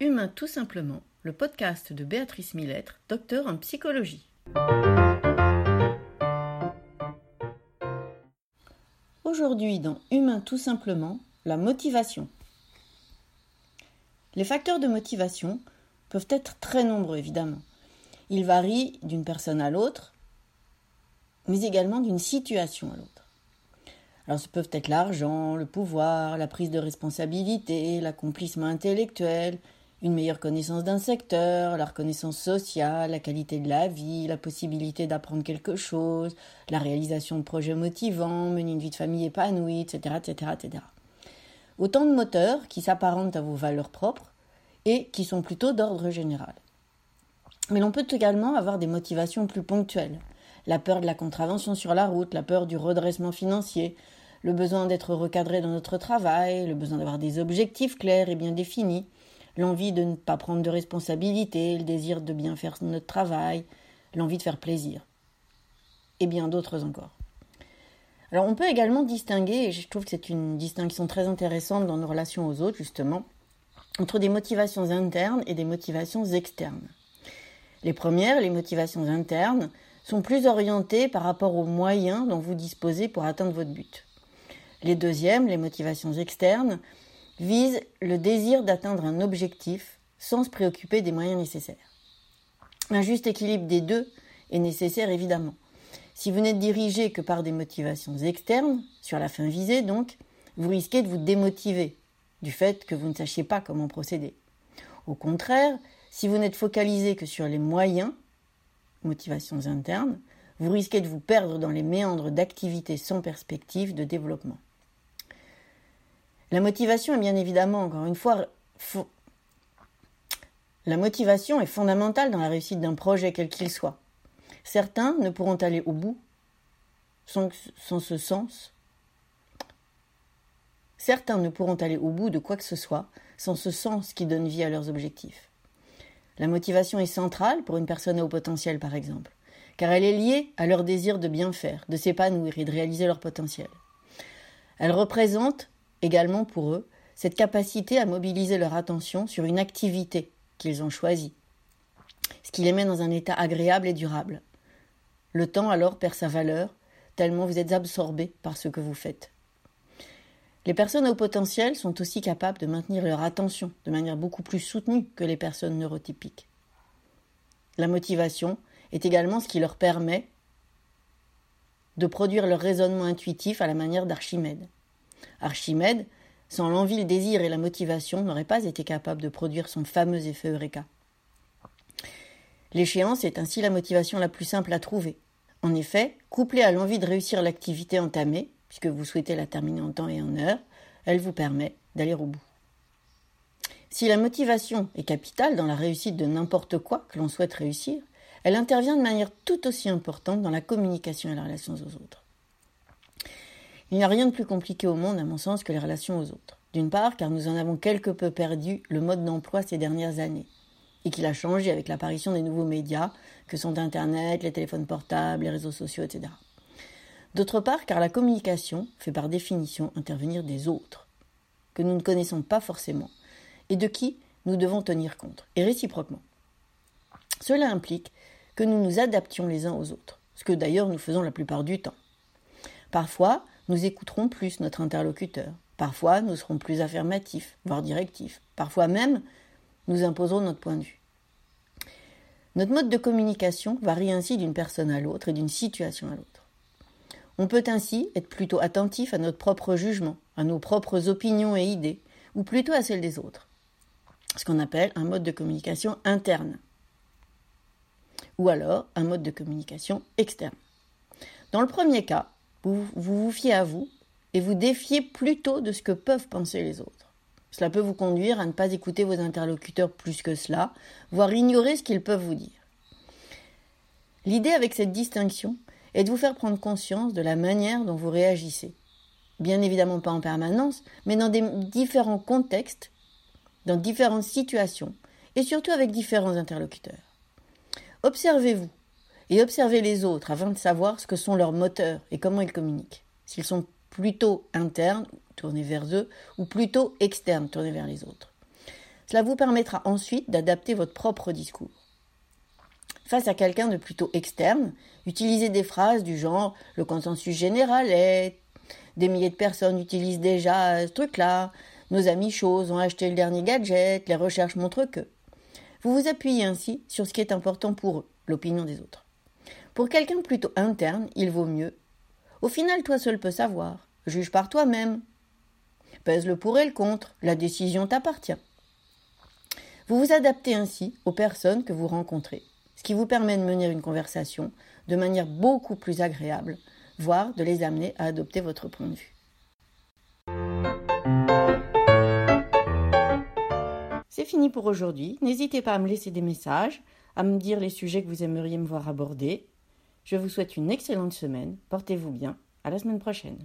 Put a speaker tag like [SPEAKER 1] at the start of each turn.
[SPEAKER 1] Humain tout simplement, le podcast de Béatrice Millettre, docteur en psychologie. Aujourd'hui dans Humain tout simplement, la motivation. Les facteurs de motivation peuvent être très nombreux évidemment. Ils varient d'une personne à l'autre, mais également d'une situation à l'autre. Alors, ce peuvent être l'argent, le pouvoir, la prise de responsabilité, l'accomplissement intellectuel, une meilleure connaissance d'un secteur, la reconnaissance sociale, la qualité de la vie, la possibilité d'apprendre quelque chose, la réalisation de projets motivants, mener une vie de famille épanouie, etc., etc., etc. Autant de moteurs qui s'apparentent à vos valeurs propres et qui sont plutôt d'ordre général. Mais l'on peut également avoir des motivations plus ponctuelles. La peur de la contravention sur la route, la peur du redressement financier, le besoin d'être recadré dans notre travail, le besoin d'avoir des objectifs clairs et bien définis, l'envie de ne pas prendre de responsabilité, le désir de bien faire notre travail, l'envie de faire plaisir, et bien d'autres encore. Alors on peut également distinguer, et je trouve que c'est une distinction très intéressante dans nos relations aux autres justement, entre des motivations internes et des motivations externes. Les premières, les motivations internes, sont plus orientées par rapport aux moyens dont vous disposez pour atteindre votre but. Les deuxièmes, les motivations externes, visent le désir d'atteindre un objectif sans se préoccuper des moyens nécessaires. Un juste équilibre des deux est nécessaire évidemment. Si vous n'êtes dirigé que par des motivations externes, sur la fin visée donc, vous risquez de vous démotiver du fait que vous ne sachiez pas comment procéder. Au contraire, si vous n'êtes focalisé que sur les moyens, motivations internes, vous risquez de vous perdre dans les méandres d'activités sans perspective de développement. La motivation est bien évidemment, encore une fois, la motivation est fondamentale dans la réussite d'un projet quel qu'il soit. Certains ne pourront aller au bout sans, sans ce sens. Certains ne pourront aller au bout de quoi que ce soit sans ce sens qui donne vie à leurs objectifs. La motivation est centrale pour une personne haut potentiel, par exemple, car elle est liée à leur désir de bien faire, de s'épanouir et de réaliser leur potentiel. Elle représente également pour eux cette capacité à mobiliser leur attention sur une activité qu'ils ont choisie, ce qui les met dans un état agréable et durable. Le temps alors perd sa valeur, tellement vous êtes absorbé par ce que vous faites. Les personnes au potentiel sont aussi capables de maintenir leur attention de manière beaucoup plus soutenue que les personnes neurotypiques. La motivation est également ce qui leur permet de produire leur raisonnement intuitif à la manière d'Archimède. Archimède, sans l'envie, le désir et la motivation, n'aurait pas été capable de produire son fameux effet Eureka. L'échéance est ainsi la motivation la plus simple à trouver. En effet, couplée à l'envie de réussir l'activité entamée, puisque vous souhaitez la terminer en temps et en heure, elle vous permet d'aller au bout. Si la motivation est capitale dans la réussite de n'importe quoi que l'on souhaite réussir, elle intervient de manière tout aussi importante dans la communication et la relation aux autres. Il n'y a rien de plus compliqué au monde, à mon sens, que les relations aux autres. D'une part, car nous en avons quelque peu perdu le mode d'emploi ces dernières années, et qu'il a changé avec l'apparition des nouveaux médias, que sont Internet, les téléphones portables, les réseaux sociaux, etc. D'autre part, car la communication fait par définition intervenir des autres, que nous ne connaissons pas forcément, et de qui nous devons tenir compte, et réciproquement. Cela implique que nous nous adaptions les uns aux autres, ce que d'ailleurs nous faisons la plupart du temps. Parfois, nous écouterons plus notre interlocuteur. Parfois, nous serons plus affirmatifs, voire directifs. Parfois même, nous imposerons notre point de vue. Notre mode de communication varie ainsi d'une personne à l'autre et d'une situation à l'autre. On peut ainsi être plutôt attentif à notre propre jugement, à nos propres opinions et idées, ou plutôt à celles des autres. Ce qu'on appelle un mode de communication interne. Ou alors un mode de communication externe. Dans le premier cas, vous, vous fiez à vous et vous défiez plutôt de ce que peuvent penser les autres. Cela peut vous conduire à ne pas écouter vos interlocuteurs plus que cela, voire ignorer ce qu'ils peuvent vous dire. L'idée avec cette distinction est de vous faire prendre conscience de la manière dont vous réagissez. Bien évidemment pas en permanence, mais dans des différents contextes, dans différentes situations, et surtout avec différents interlocuteurs. Observez-vous et observez les autres afin de savoir ce que sont leurs moteurs et comment ils communiquent. S'ils sont plutôt internes, tournés vers eux, ou plutôt externes, tournés vers les autres. Cela vous permettra ensuite d'adapter votre propre discours. Face à quelqu'un de plutôt externe, utilisez des phrases du genre le consensus général est des milliers de personnes utilisent déjà ce truc-là, nos amis choses ont acheté le dernier gadget, les recherches montrent que. Vous vous appuyez ainsi sur ce qui est important pour eux, l'opinion des autres. Pour quelqu'un plutôt interne, il vaut mieux. Au final, toi seul peux savoir. Juge par toi-même. Pèse le pour et le contre. La décision t'appartient. Vous vous adaptez ainsi aux personnes que vous rencontrez, ce qui vous permet de mener une conversation de manière beaucoup plus agréable, voire de les amener à adopter votre point de vue. C'est fini pour aujourd'hui. N'hésitez pas à me laisser des messages, à me dire les sujets que vous aimeriez me voir aborder. Je vous souhaite une excellente semaine. Portez-vous bien. À la semaine prochaine.